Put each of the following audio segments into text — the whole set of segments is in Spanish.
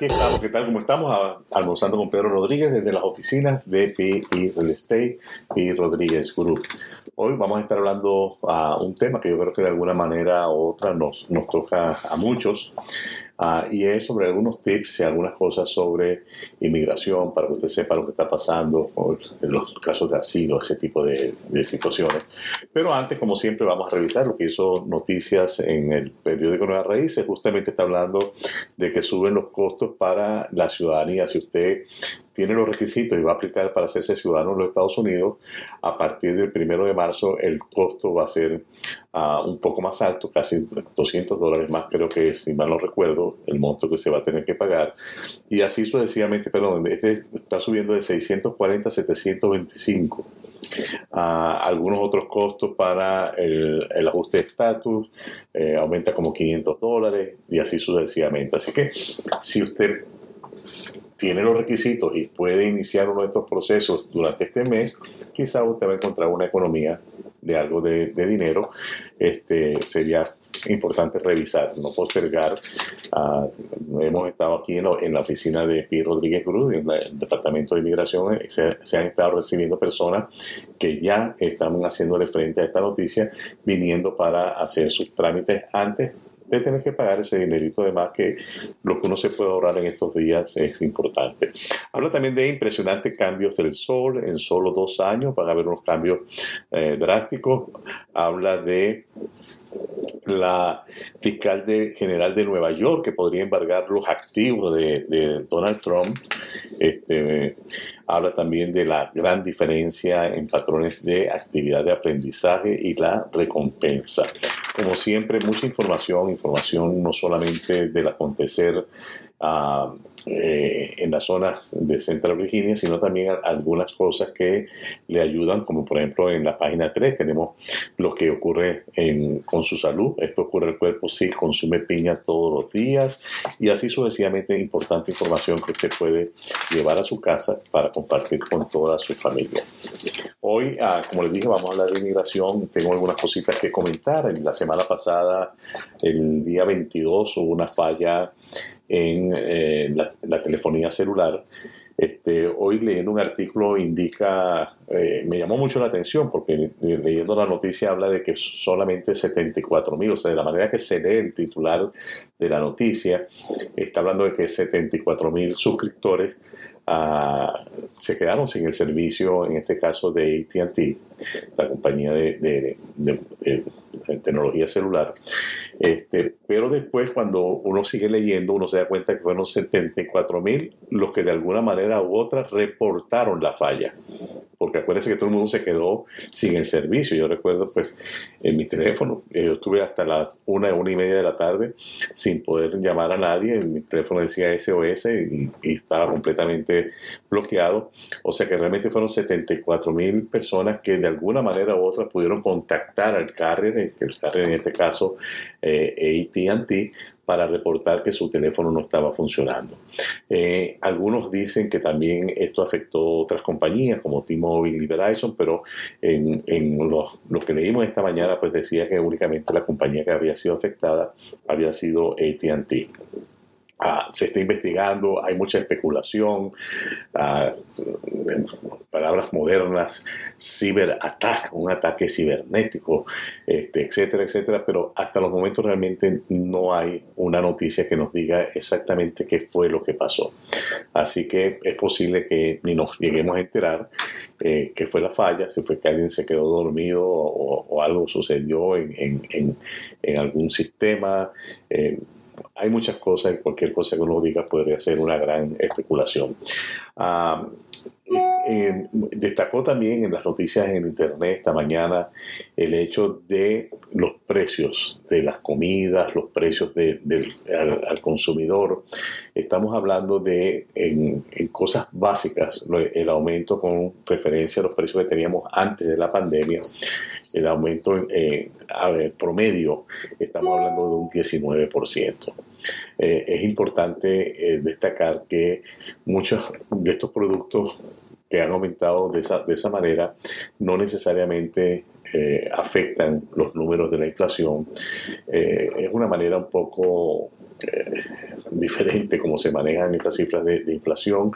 aquí estamos, ¿qué tal? ¿Cómo estamos? Almorzando con Pedro Rodríguez desde las oficinas de PI Real Estate y Rodríguez Group. Hoy vamos a estar hablando a un tema que yo creo que de alguna manera u otra nos, nos toca a muchos, Ah, y es sobre algunos tips y algunas cosas sobre inmigración para que usted sepa lo que está pasando en los casos de asilo, ese tipo de, situaciones. Pero antes, como siempre, vamos a revisar lo que hizo Noticias en el periódico Nueva Raíces. Justamente está hablando de que suben los costos para la ciudadanía. Si usted tiene los requisitos y va a aplicar para hacerse ciudadano en los Estados Unidos, a partir del primero de marzo el costo va a ser uh, un poco más alto, casi 200 dólares más, creo que es, si mal no recuerdo, el monto que se va a tener que pagar. Y así sucesivamente, perdón, este está subiendo de 640 a 725. Uh, algunos otros costos para el, el ajuste de estatus eh, aumenta como 500 dólares y así sucesivamente. Así que si usted tiene los requisitos y puede iniciar uno de estos procesos durante este mes, quizá usted va a encontrar una economía de algo de, dinero. Este, sería importante revisar, no postergar. Uh, hemos estado aquí en, la oficina de Pi Rodríguez Cruz, en el Departamento de Inmigración, eh, se, se, han estado recibiendo personas que ya están haciéndole frente a esta noticia, viniendo para hacer sus trámites antes de tener que pagar ese dinerito de más que lo que uno se puede ahorrar en estos días es importante. Habla también de impresionantes cambios del sol en solo dos años, van a haber unos cambios eh, drásticos. Habla de la fiscal general de Nueva York que podría embargar los activos de, Donald Trump. Este, habla también de la gran diferencia en patrones de actividad de aprendizaje y la recompensa. Como siempre, mucha información, información no solamente del acontecer uh, eh, en las zonas de Central Virginia, sino también algunas cosas que le ayudan, como por ejemplo en la página 3 tenemos lo que ocurre con su salud. Esto ocurre el cuerpo si consume piña todos los días y así sucesivamente importante información que usted puede llevar a su casa para compartir con toda su familia. Hoy, ah, como les dije, vamos a hablar de inmigración. Tengo algunas cositas que comentar. En la semana pasada, el día 22, hubo una falla en eh, la, telefonía celular. Este, hoy leyendo un artículo indica, eh, me llamó mucho la atención porque leyendo la noticia habla de que solamente 74 mil, o sea, de la manera que se lee el titular de la noticia, está hablando de que 74 mil suscriptores ah, se quedaron sin el servicio, en este caso de ATT, la compañía de tecnología celular. Este, pero después, cuando uno sigue leyendo, uno se da cuenta que fueron 74 mil los que de alguna manera u otra reportaron la falla porque acuérdense que todo el mundo se quedó sin el servicio. Yo recuerdo, pues, en mi teléfono, eh, yo estuve hasta las una, una y media de la tarde sin poder llamar a nadie. Mi teléfono decía SOS y, estaba completamente bloqueado. O sea que realmente fueron 74 mil personas que de alguna manera u otra pudieron contactar al carrier, el carrier en este caso eh, ATT, para reportar que su teléfono no estaba funcionando. Eh, algunos dicen que también esto afectó otras compañías como T-Mobile y Verizon, pero en, lo, que leímos esta mañana pues decía que únicamente la compañía que había sido afectada había sido ATT. Ah, se está investigando, hay mucha especulación, ah, palabras modernas, ciberataque, un ataque cibernético, este, etcétera, etcétera, pero hasta los momentos realmente no hay una noticia que nos diga exactamente qué fue lo que pasó. Así que es posible que ni nos lleguemos a enterar eh, qué fue la falla, si fue que alguien se quedó dormido o, algo sucedió en, en, algún sistema. Eh, hay muchas cosas, cualquier cosa que uno diga podría ser una gran especulación. Ah, eh, destacó también en las noticias en internet esta mañana el hecho de los precios de las comidas, los precios de, al, consumidor. Estamos hablando de en, cosas básicas, el aumento con referencia a los precios que teníamos antes de la pandemia, el aumento eh, promedio, estamos hablando de un 19%. Eh, es importante eh, destacar que muchos de estos productos que han aumentado de esa, de esa manera no necesariamente afectan los números de la inflación. es una manera un poco diferente cómo se manejan estas cifras de, inflación.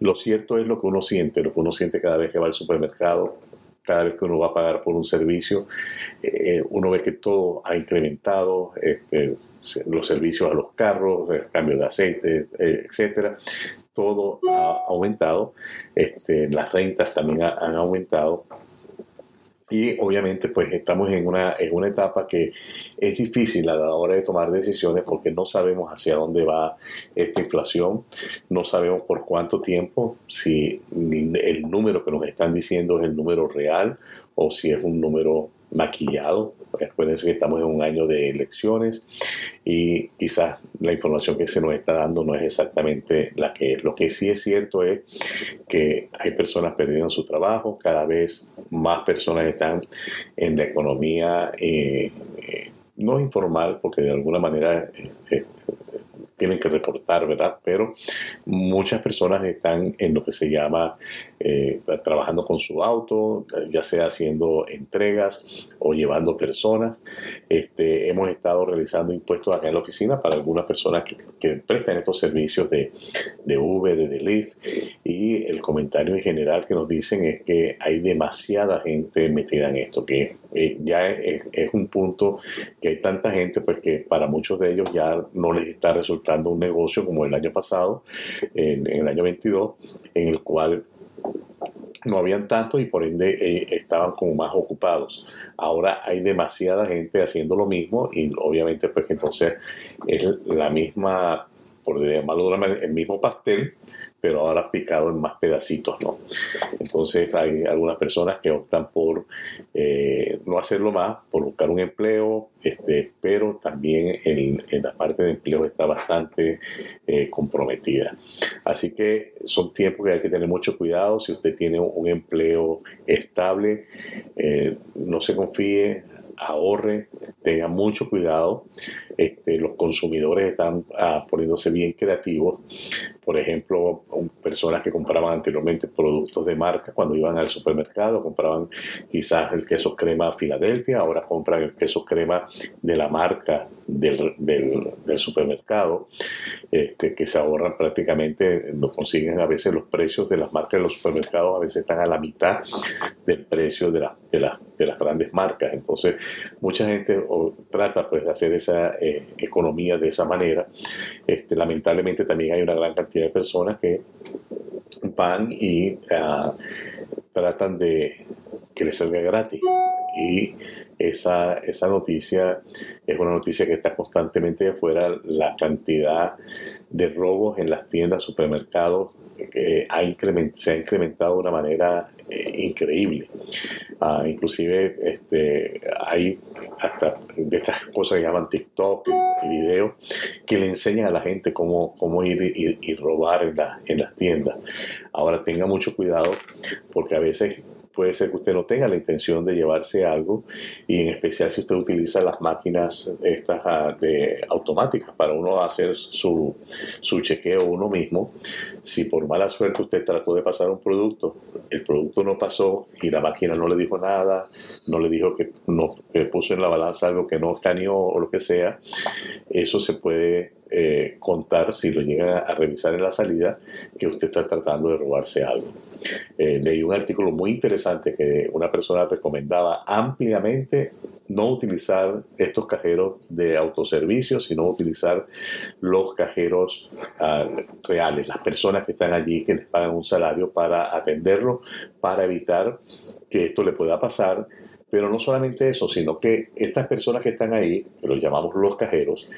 Lo cierto es lo que uno siente, lo que uno siente cada vez que va al supermercado, cada vez que uno va a pagar por un servicio, eh, uno ve que todo ha incrementado, este, los servicios a los carros, el cambio de aceite, eh, etcétera, todo ha aumentado, este, las rentas también han aumentado y obviamente pues estamos en una, en una etapa que es difícil a la hora de tomar decisiones porque no sabemos hacia dónde va esta inflación, no sabemos por cuánto tiempo, si el número que nos están diciendo es el número real o si es un número maquillado. Recuerden que estamos en un año de elecciones y quizás la información que se nos está dando no es exactamente la que es. Lo que sí es cierto es que hay personas perdiendo su trabajo, cada vez más personas están en la economía eh, eh, no informal, porque de alguna manera eh, tienen que reportar, ¿verdad? Pero muchas personas están en lo que se llama eh, trabajando con su auto, ya sea haciendo entregas o llevando personas. Este, hemos estado realizando impuestos acá en la oficina para algunas personas que, prestan estos servicios de, Uber, de Lyft, y el comentario en general que nos dicen es que hay demasiada gente metida en esto, que eh, ya es, un punto que hay tanta gente, pues que para muchos de ellos ya no les está resultando un negocio como el año pasado, en, el año 22, en el cual no habían tanto y por ende eh, estaban como más ocupados. Ahora hay demasiada gente haciendo lo mismo y obviamente pues entonces es la misma, por llamarlo el mismo pastel, pero ahora picado en más pedacitos, ¿no? Entonces hay algunas personas que optan por eh, no hacerlo más, por buscar un empleo, este, pero también en, la parte de empleo está bastante eh, comprometida. Así que son tiempos que hay que tener mucho cuidado. Si usted tiene un empleo estable, eh, no se confíe, ahorre, tenga mucho cuidado. Este, los consumidores están ah, poniéndose bien creativos. Por ejemplo, personas que compraban anteriormente productos de marca cuando iban al supermercado, compraban quizás el queso crema Filadelfia, ahora compran el queso crema de la marca del, supermercado, este, que se ahorran prácticamente, lo consiguen a veces los precios de las marcas de los supermercados, a veces están a la mitad del precio de las grandes marcas. Entonces, mucha gente trata pues, de hacer esa eh, economía de esa manera. Este, lamentablemente también hay una gran cantidad de personas que van y ah, tratan de que les salga gratis. Y esa, esa noticia es una noticia que está constantemente afuera. La cantidad de robos en las tiendas, supermercados, que ha se ha incrementado de una manera eh, increíble. Ah, inclusive este, hay hasta de estas cosas que llaman TikTok y, videos que le enseñan a la gente cómo, cómo ir y, robar en, en las tiendas. Ahora tenga mucho cuidado porque a veces puede ser que usted no tenga la intención de llevarse algo y en especial si usted utiliza las máquinas estas ah, de automáticas para uno hacer su, su chequeo uno mismo. Si por mala suerte usted trató de pasar un producto, el producto no pasó y la máquina no le dijo nada, no le dijo que, no, que puso en la balanza algo que no escaneó o lo que sea, eso se puede eh, contar, si lo llegan a, revisar en la salida, que usted está tratando de robarse algo. Eh, leí un artículo muy interesante que una persona recomendaba ampliamente no utilizar estos cajeros de autoservicio, sino utilizar los cajeros ah, reales, las personas que están allí que les pagan un salario para atenderlo, para evitar que esto le pueda pasar pero no solamente eso, sino que estas personas que están ahí, que los llamamos los cajeros,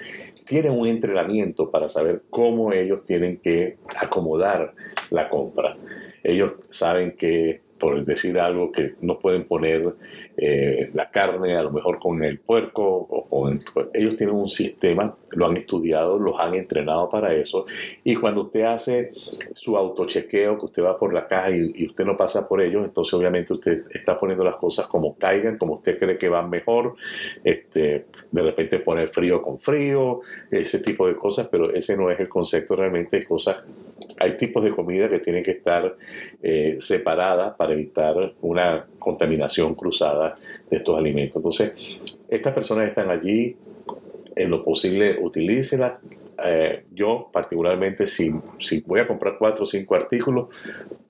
tienen un entrenamiento para saber cómo ellos tienen que acomodar la compra. Ellos saben que por decir algo, que no pueden poner eh, la carne a lo mejor con el puerco. O, ellos tienen un sistema, lo han estudiado, los han entrenado para eso. Y cuando usted hace su autochequeo, que usted va por la caja y, usted no pasa por ellos, entonces obviamente usted está poniendo las cosas como caigan, como usted cree que van mejor. Este, de repente poner frío con frío, ese tipo de cosas, pero ese no es el concepto realmente, de cosas hay tipos de comida que tienen que estar eh, separadas para evitar una contaminación cruzada de estos alimentos. Entonces, estas personas están allí, en lo posible, utilícelas, eh, yo particularmente si, si voy a comprar cuatro o cinco artículos,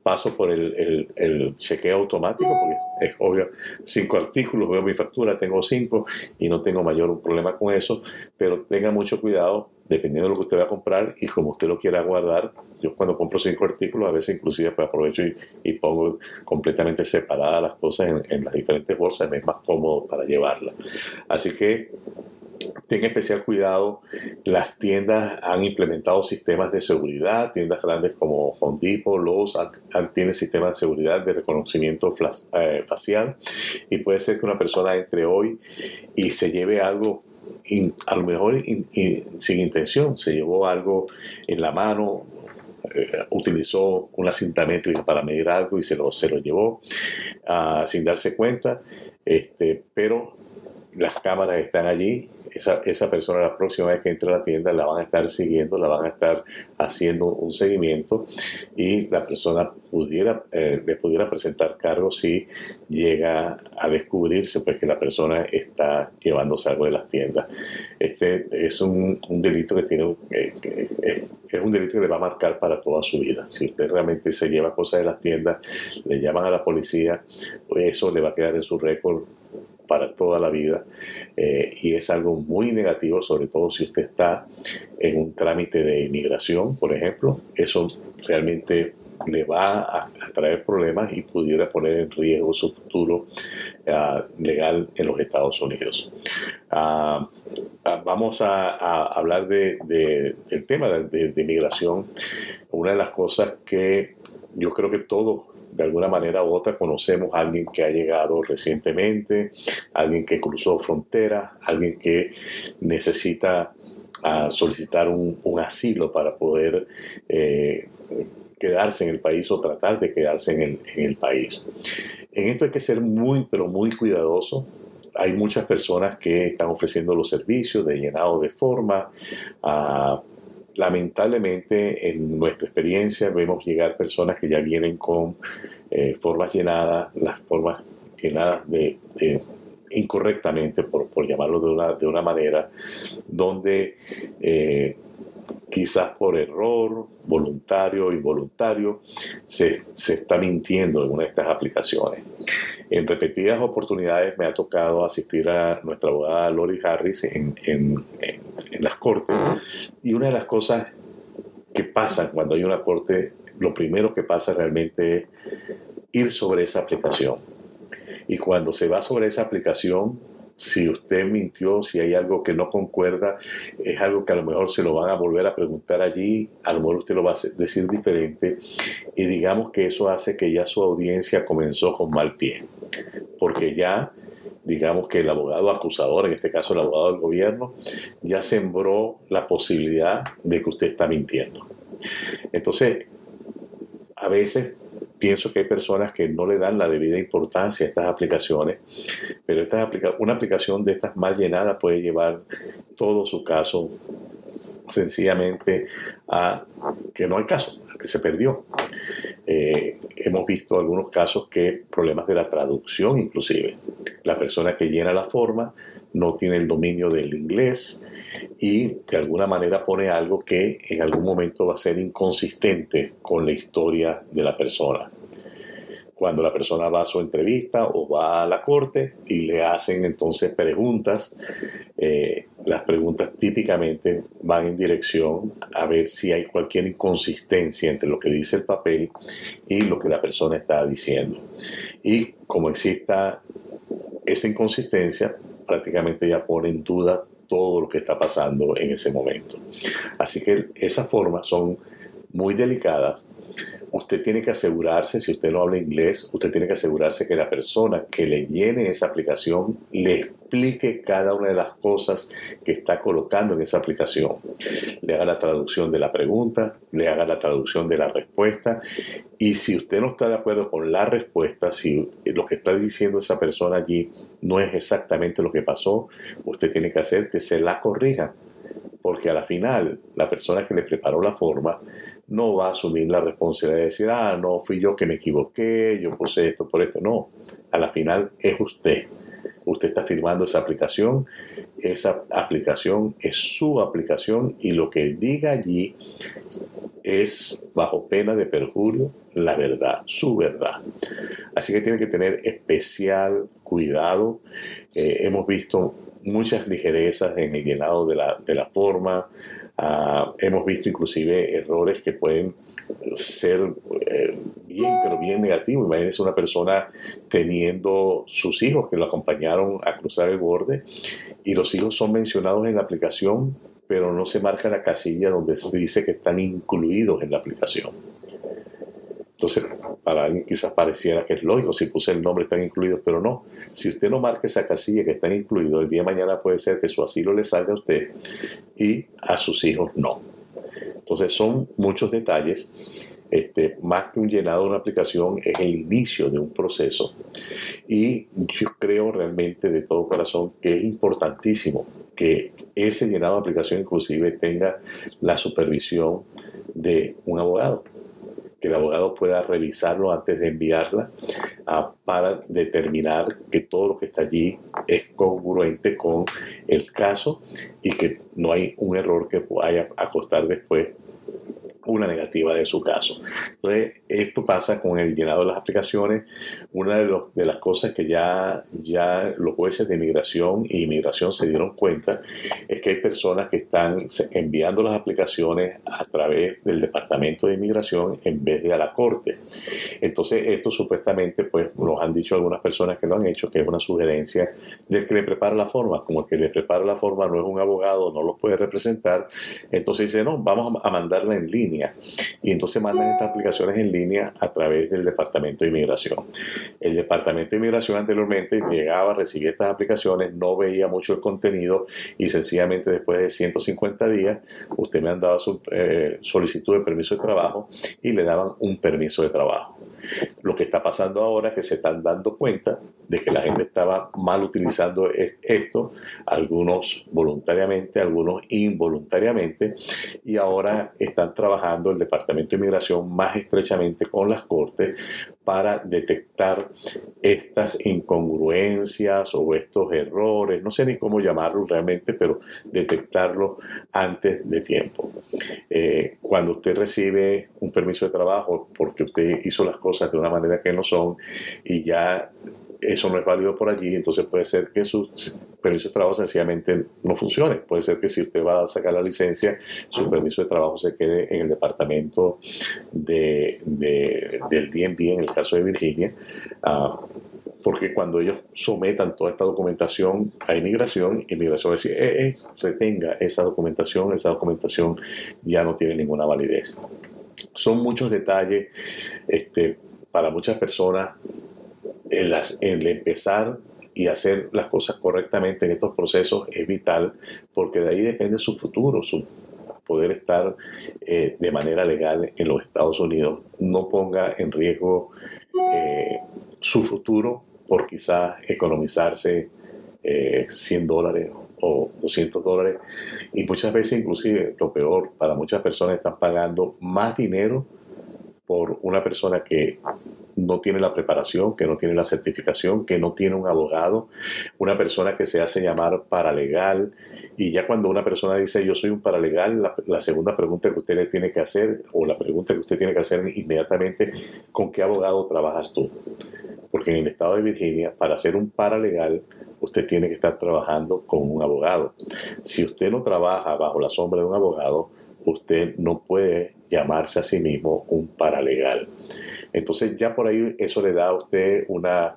paso por el, el, chequeo automático, porque es obvio, cinco artículos, veo mi factura, tengo cinco y no tengo mayor problema con eso, pero tenga mucho cuidado dependiendo de lo que usted va a comprar y como usted lo quiera guardar. Yo cuando compro cinco artículos, a veces inclusive pues aprovecho y, pongo completamente separadas las cosas en, en las diferentes bolsas, me es más cómodo para llevarlas. Así que Tenga especial cuidado, las tiendas han implementado sistemas de seguridad, tiendas grandes como Home Depot, Lowe's tienen sistemas de seguridad de reconocimiento eh, facial. Y puede ser que una persona entre hoy y se lleve algo a lo mejor sin intención, se llevó algo en la mano, eh, utilizó una cinta métrica para medir algo y se lo, se lo llevó ah, sin darse cuenta, este, pero las cámaras están allí esa, esa, persona la próxima vez que entre a la tienda la van a estar siguiendo, la van a estar haciendo un seguimiento y la persona pudiera, eh, le pudiera presentar cargos si llega a descubrirse pues que la persona está llevándose algo de las tiendas. Este es un, delito que tiene, eh, es un delito que le va a marcar para toda su vida. Si usted realmente se lleva cosas de las tiendas, le llaman a la policía, eso le va a quedar en su récord para toda la vida eh, y es algo muy negativo, sobre todo si usted está en un trámite de inmigración, por ejemplo. Eso realmente le va a, traer problemas y pudiera poner en riesgo su futuro ah, legal en los Estados Unidos. Ah, ah, vamos a, hablar de, del tema de, de, inmigración. Una de las cosas que yo creo que todos de alguna manera u otra conocemos a alguien que ha llegado recientemente, alguien que cruzó frontera, alguien que necesita ah, solicitar un, asilo para poder eh, quedarse en el país o tratar de quedarse en el, país. En esto hay que ser muy, pero muy cuidadoso hay muchas personas que están ofreciendo los servicios de llenado de forma, ah, lamentablemente en nuestra experiencia vemos llegar personas que ya vienen con eh, formas llenadas, las formas llenadas de, incorrectamente, por, llamarlo de una, de una manera, donde eh, quizás por error, voluntario, involuntario, se, se está mintiendo en una de estas aplicaciones. En repetidas oportunidades me ha tocado asistir a nuestra abogada Lori Harris en, en, las cortes y una de las cosas que pasa cuando hay una corte, lo primero que pasa realmente es ir sobre esa aplicación. Y cuando se va sobre esa aplicación, si usted mintió, si hay algo que no concuerda, es algo que a lo mejor se lo van a volver a preguntar allí, a lo mejor usted lo va a decir diferente y digamos que eso hace que ya su audiencia comenzó con mal pie, porque ya digamos que el abogado acusador, en este caso el abogado del gobierno, ya sembró la posibilidad de que usted está mintiendo. Entonces, a veces pienso que hay personas que no le dan la debida importancia a estas aplicaciones, pero esta una aplicación de estas mal llenadas puede llevar todo su caso sencillamente a que no hay caso, que se perdió. Eh, hemos visto algunos casos que problemas de la traducción inclusive. La persona que llena la forma no tiene el dominio del inglés, y de alguna manera pone algo que en algún momento va a ser inconsistente con la historia de la persona. Cuando la persona va a su entrevista o va a la corte y le hacen entonces preguntas, eh, las preguntas típicamente van en dirección a ver si hay cualquier inconsistencia entre lo que dice el papel y lo que la persona está diciendo. Y como exista esa inconsistencia, prácticamente ya pone en duda todo lo que está pasando en ese momento. Así que esas formas son muy delicadas. Usted tiene que asegurarse, si usted no habla inglés, usted tiene que asegurarse que la persona que le llene esa aplicación le explique cada una de las cosas que está colocando en esa aplicación. Le haga la traducción de la pregunta, le haga la traducción de la respuesta. Y si usted no está de acuerdo con la respuesta, si lo que está diciendo esa persona allí no es exactamente lo que pasó, usted tiene que hacer que se la corrija. Porque a la final, la persona que le preparó la forma no va a asumir la responsabilidad de decir, ah, no, fui yo que me equivoqué, yo puse esto por esto. No, a la final es usted usted está firmando esa aplicación, esa aplicación es su aplicación y lo que diga allí es bajo pena de perjurio la verdad, su verdad. Así que tiene que tener especial cuidado. Eh, hemos visto muchas ligerezas en el llenado de la, de la forma. Ah, hemos visto inclusive errores que pueden ser eh, bien, pero bien negativos. Imagínense una persona teniendo sus hijos que lo acompañaron a cruzar el borde y los hijos son mencionados en la aplicación, pero no se marca la casilla donde se dice que están incluidos en la aplicación. Entonces, para alguien quizás pareciera que es lógico, si puse el nombre están incluidos, pero no. Si usted no marca esa casilla que están incluidos, el día de mañana puede ser que su asilo le salga a usted y a sus hijos no. Entonces son muchos detalles. Este, más que un llenado de una aplicación, es el inicio de un proceso. Y yo creo realmente de todo corazón que es importantísimo que ese llenado de aplicación inclusive tenga la supervisión de un abogado que el abogado pueda revisarlo antes de enviarla ah, para determinar que todo lo que está allí es congruente con el caso y que no hay un error que vaya a costar después una negativa de su caso. Entonces, esto pasa con el llenado de las aplicaciones. Una de, los, las cosas que ya, ya los jueces de inmigración y inmigración se dieron cuenta es que hay personas que están enviando las aplicaciones a través del Departamento de Inmigración en vez de a la Corte. Entonces, esto supuestamente, pues nos han dicho algunas personas que lo han hecho, que es una sugerencia del que le prepara la forma. Como el que le prepara la forma no es un abogado, no lo puede representar, entonces dice, no, vamos a mandarla en línea y entonces mandan estas aplicaciones en línea a través del Departamento de Inmigración. El Departamento de Inmigración anteriormente llegaba, recibía estas aplicaciones, no veía mucho el contenido y sencillamente después de 150 días usted me mandaba su eh, solicitud de permiso de trabajo y le daban un permiso de trabajo. Lo que está pasando ahora es que se están dando cuenta de que la gente estaba mal utilizando esto, algunos voluntariamente, algunos involuntariamente, y ahora están trabajando el Departamento de Inmigración más estrechamente con las Cortes para detectar estas incongruencias o estos errores, no sé ni cómo llamarlo realmente, pero detectarlo antes de tiempo. Eh, cuando usted recibe un permiso de trabajo porque usted hizo las cosas de una manera que no son y ya eso no es válido por allí, entonces puede ser que su permiso de trabajo sencillamente no funcione. Puede ser que si usted va a sacar la licencia, su permiso de trabajo se quede en el departamento de, del DMV, en el caso de Virginia. Ah, porque cuando ellos sometan toda esta documentación a inmigración, inmigración va a decir, eh, eh, retenga esa documentación, esa documentación ya no tiene ninguna validez. Son muchos detalles, este, para muchas personas el, el empezar y hacer las cosas correctamente en estos procesos es vital porque de ahí depende su futuro, su poder estar eh, de manera legal en los Estados Unidos. No ponga en riesgo eh, su futuro por quizás economizarse 100 eh, dólares o 200 dólares y muchas veces inclusive lo peor para muchas personas están pagando más dinero por una persona que no tiene la preparación, que no tiene la certificación, que no tiene un abogado, una persona que se hace llamar paralegal. Y ya cuando una persona dice yo soy un paralegal, la, segunda pregunta que usted le tiene que hacer, o la pregunta que usted tiene que hacer inmediatamente, ¿con qué abogado trabajas tú? Porque en el estado de Virginia, para ser un paralegal, usted tiene que estar trabajando con un abogado. Si usted no trabaja bajo la sombra de un abogado, usted no puede llamarse a sí mismo un paralegal. Entonces ya por ahí eso le da a usted una,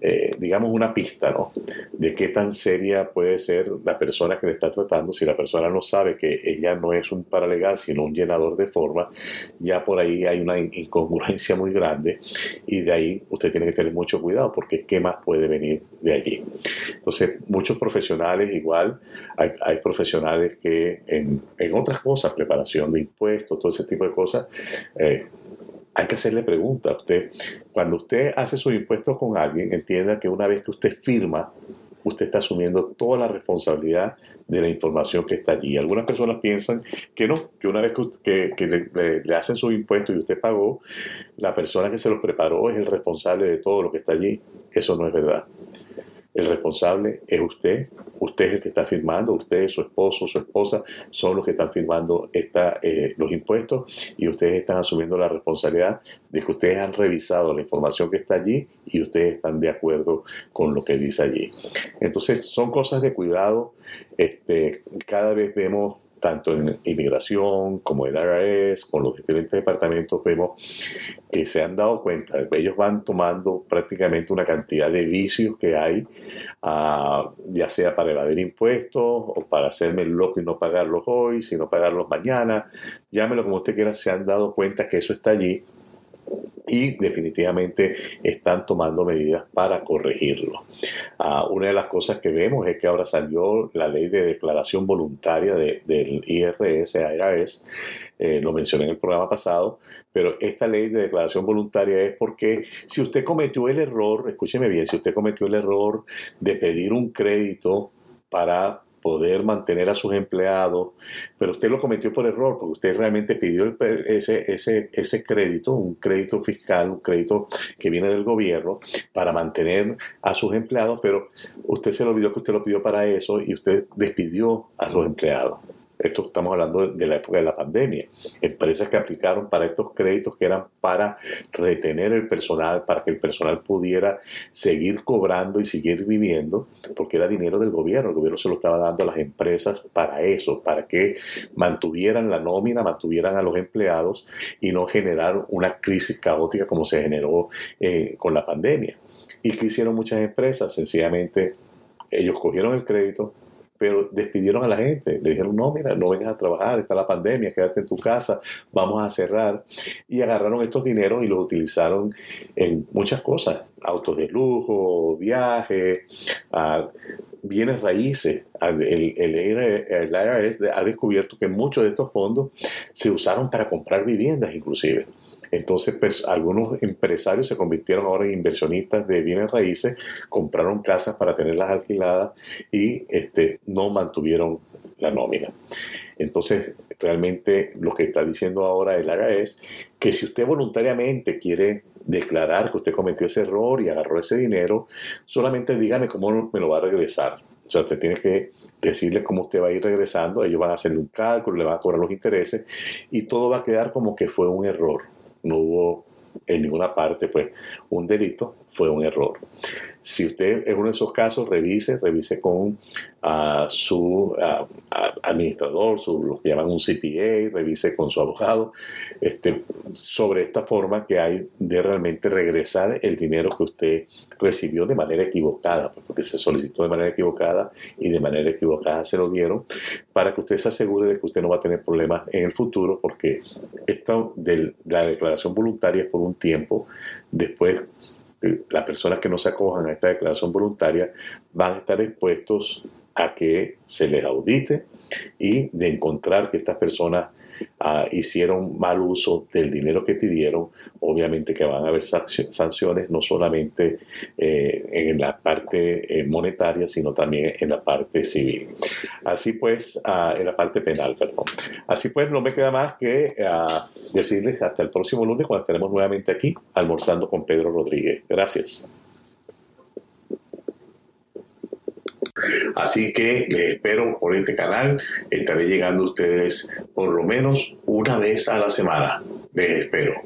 eh, digamos, una pista, ¿no? De qué tan seria puede ser la persona que le está tratando. Si la persona no sabe que ella no es un paralegal, sino un llenador de forma, ya por ahí hay una incongruencia muy grande y de ahí usted tiene que tener mucho cuidado porque qué más puede venir de allí. Entonces, muchos profesionales igual, hay, profesionales que en, otras cosas, preparación de impuestos, todo ese tipo de cosas, eh, hay que hacerle preguntas. Usted, cuando usted hace sus impuestos con alguien, entienda que una vez que usted firma, usted está asumiendo toda la responsabilidad de la información que está allí. Algunas personas piensan que no, que una vez que, le, hacen sus impuestos y usted pagó, la persona que se los preparó es el responsable de todo lo que está allí. Eso no es verdad. El responsable es usted, usted es el que está firmando, usted, su esposo, su esposa son los que están firmando esta, eh, los impuestos y ustedes están asumiendo la responsabilidad de que ustedes han revisado la información que está allí y ustedes están de acuerdo con lo que dice allí. Entonces, son cosas de cuidado. Este, cada vez vemos tanto en inmigración como en IRS, con los diferentes departamentos, vemos que se han dado cuenta, ellos van tomando prácticamente una cantidad de vicios que hay, ah, ya sea para evadir impuestos o para hacerme loco y no pagarlos hoy, sino pagarlos mañana, llámelo como usted quiera, se han dado cuenta que eso está allí y definitivamente están tomando medidas para corregirlo. Ah, una de las cosas que vemos es que ahora salió la ley de declaración voluntaria del IRS, IRS, eh, lo mencioné en el programa pasado, pero esta ley de declaración voluntaria es porque si usted cometió el error, escúcheme bien, si usted cometió el error de pedir un crédito para poder mantener a sus empleados, pero usted lo cometió por error, porque usted realmente pidió ese, ese, ese crédito, un crédito fiscal, un crédito que viene del gobierno para mantener a sus empleados, pero usted se le olvidó que usted lo pidió para eso y usted despidió a los empleados esto estamos hablando de la época de la pandemia, empresas que aplicaron para estos créditos que eran para retener el personal, para que el personal pudiera seguir cobrando y seguir viviendo, porque era dinero del gobierno, el gobierno se lo estaba dando a las empresas para eso, para que mantuvieran la nómina, mantuvieran a los empleados y no generar una crisis caótica como se generó eh, con la pandemia. ¿Y que hicieron muchas empresas? Sencillamente ellos cogieron el crédito, pero despidieron a la gente. Le dijeron, no, mira, no vengas a trabajar, está la pandemia, quédate en tu casa, vamos a cerrar. Y agarraron estos dineros y los utilizaron en muchas cosas, autos de lujo, viajes, bienes raíces. El, el, el IRS ha descubierto que muchos de estos fondos se usaron para comprar viviendas inclusive. Entonces, pues, algunos empresarios se convirtieron ahora en inversionistas de bienes raíces, compraron casas para tenerlas alquiladas y este, no mantuvieron la nómina. Entonces, realmente lo que está diciendo ahora el ARA es que si usted voluntariamente quiere declarar que usted cometió ese error y agarró ese dinero, solamente dígame cómo me lo va a regresar. O sea, usted tiene que decirle cómo usted va a ir regresando, ellos van a hacerle un cálculo, le van a cobrar los intereses y todo va a quedar como que fue un error no hubo en ninguna parte pues un delito, fue un error. Si usted es uno de esos casos, revise, revise con a su administrador, su, lo que llaman un CPA, revise con su abogado este, sobre esta forma que hay de realmente regresar el dinero que usted recibió de manera equivocada, pues, porque se solicitó de manera equivocada y de manera equivocada se lo dieron, para que usted se asegure de que usted no va a tener problemas en el futuro, porque esta de la declaración voluntaria es por un tiempo, después las personas que no se acojan a esta declaración voluntaria van a estar expuestos a que se les audite y de encontrar que estas personas Ah, hicieron mal uso del dinero que pidieron, obviamente que van a haber sanciones no solamente eh, en la parte eh, monetaria, sino también en la parte civil. Así pues, ah, en la parte penal, perdón. Así pues, no me queda más que ah, decirles hasta el próximo lunes cuando estaremos nuevamente aquí almorzando con Pedro Rodríguez. Gracias. Así que les espero por este canal. Estaré llegando a ustedes por lo menos una vez a la semana. Les espero.